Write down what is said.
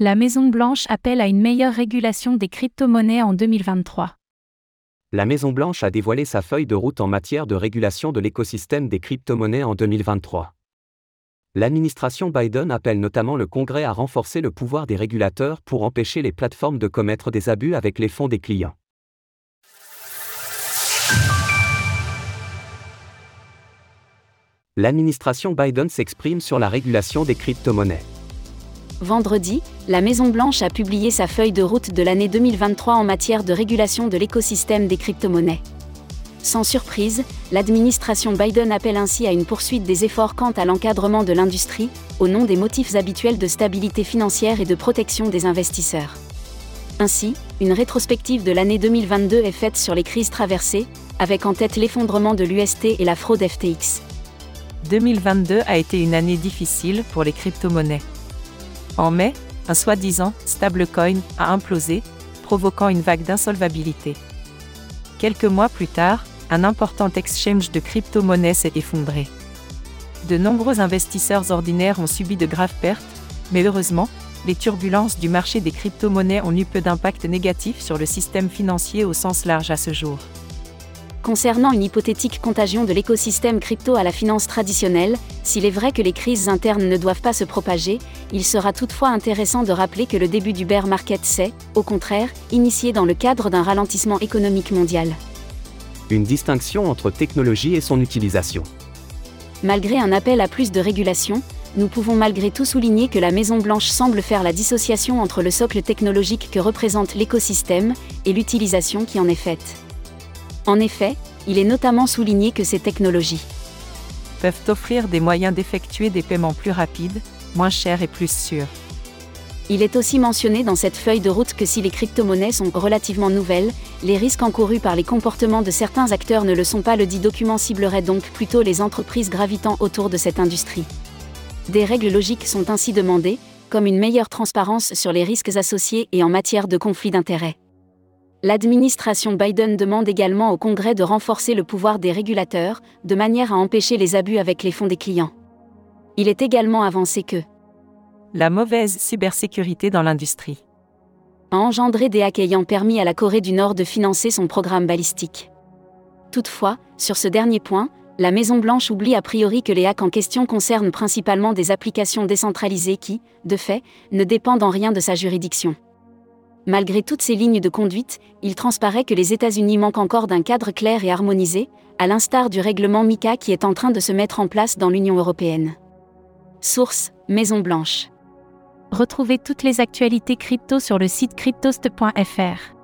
La Maison-Blanche appelle à une meilleure régulation des crypto-monnaies en 2023. La Maison-Blanche a dévoilé sa feuille de route en matière de régulation de l'écosystème des crypto-monnaies en 2023. L'administration Biden appelle notamment le Congrès à renforcer le pouvoir des régulateurs pour empêcher les plateformes de commettre des abus avec les fonds des clients. L'administration Biden s'exprime sur la régulation des crypto-monnaies. Vendredi, la Maison-Blanche a publié sa feuille de route de l'année 2023 en matière de régulation de l'écosystème des crypto-monnaies. Sans surprise, l'administration Biden appelle ainsi à une poursuite des efforts quant à l'encadrement de l'industrie, au nom des motifs habituels de stabilité financière et de protection des investisseurs. Ainsi, une rétrospective de l'année 2022 est faite sur les crises traversées, avec en tête l'effondrement de l'UST et la fraude FTX. 2022 a été une année difficile pour les crypto-monnaies. En mai, un soi-disant stablecoin a implosé, provoquant une vague d'insolvabilité. Quelques mois plus tard, un important exchange de crypto-monnaies s'est effondré. De nombreux investisseurs ordinaires ont subi de graves pertes, mais heureusement, les turbulences du marché des crypto-monnaies ont eu peu d'impact négatif sur le système financier au sens large à ce jour. Concernant une hypothétique contagion de l'écosystème crypto à la finance traditionnelle, s'il est vrai que les crises internes ne doivent pas se propager, il sera toutefois intéressant de rappeler que le début du bear market s'est, au contraire, initié dans le cadre d'un ralentissement économique mondial. Une distinction entre technologie et son utilisation. Malgré un appel à plus de régulation, nous pouvons malgré tout souligner que la Maison-Blanche semble faire la dissociation entre le socle technologique que représente l'écosystème et l'utilisation qui en est faite. En effet, il est notamment souligné que ces technologies peuvent offrir des moyens d'effectuer des paiements plus rapides, moins chers et plus sûrs. Il est aussi mentionné dans cette feuille de route que si les crypto-monnaies sont relativement nouvelles, les risques encourus par les comportements de certains acteurs ne le sont pas. Le dit document ciblerait donc plutôt les entreprises gravitant autour de cette industrie. Des règles logiques sont ainsi demandées, comme une meilleure transparence sur les risques associés et en matière de conflit d'intérêts. L'administration Biden demande également au Congrès de renforcer le pouvoir des régulateurs, de manière à empêcher les abus avec les fonds des clients. Il est également avancé que la mauvaise cybersécurité dans l'industrie a engendré des hacks ayant permis à la Corée du Nord de financer son programme balistique. Toutefois, sur ce dernier point, la Maison-Blanche oublie a priori que les hacks en question concernent principalement des applications décentralisées qui, de fait, ne dépendent en rien de sa juridiction. Malgré toutes ces lignes de conduite, il transparaît que les États-Unis manquent encore d'un cadre clair et harmonisé, à l'instar du règlement MICA qui est en train de se mettre en place dans l'Union européenne. Source Maison Blanche. Retrouvez toutes les actualités crypto sur le site cryptost.fr.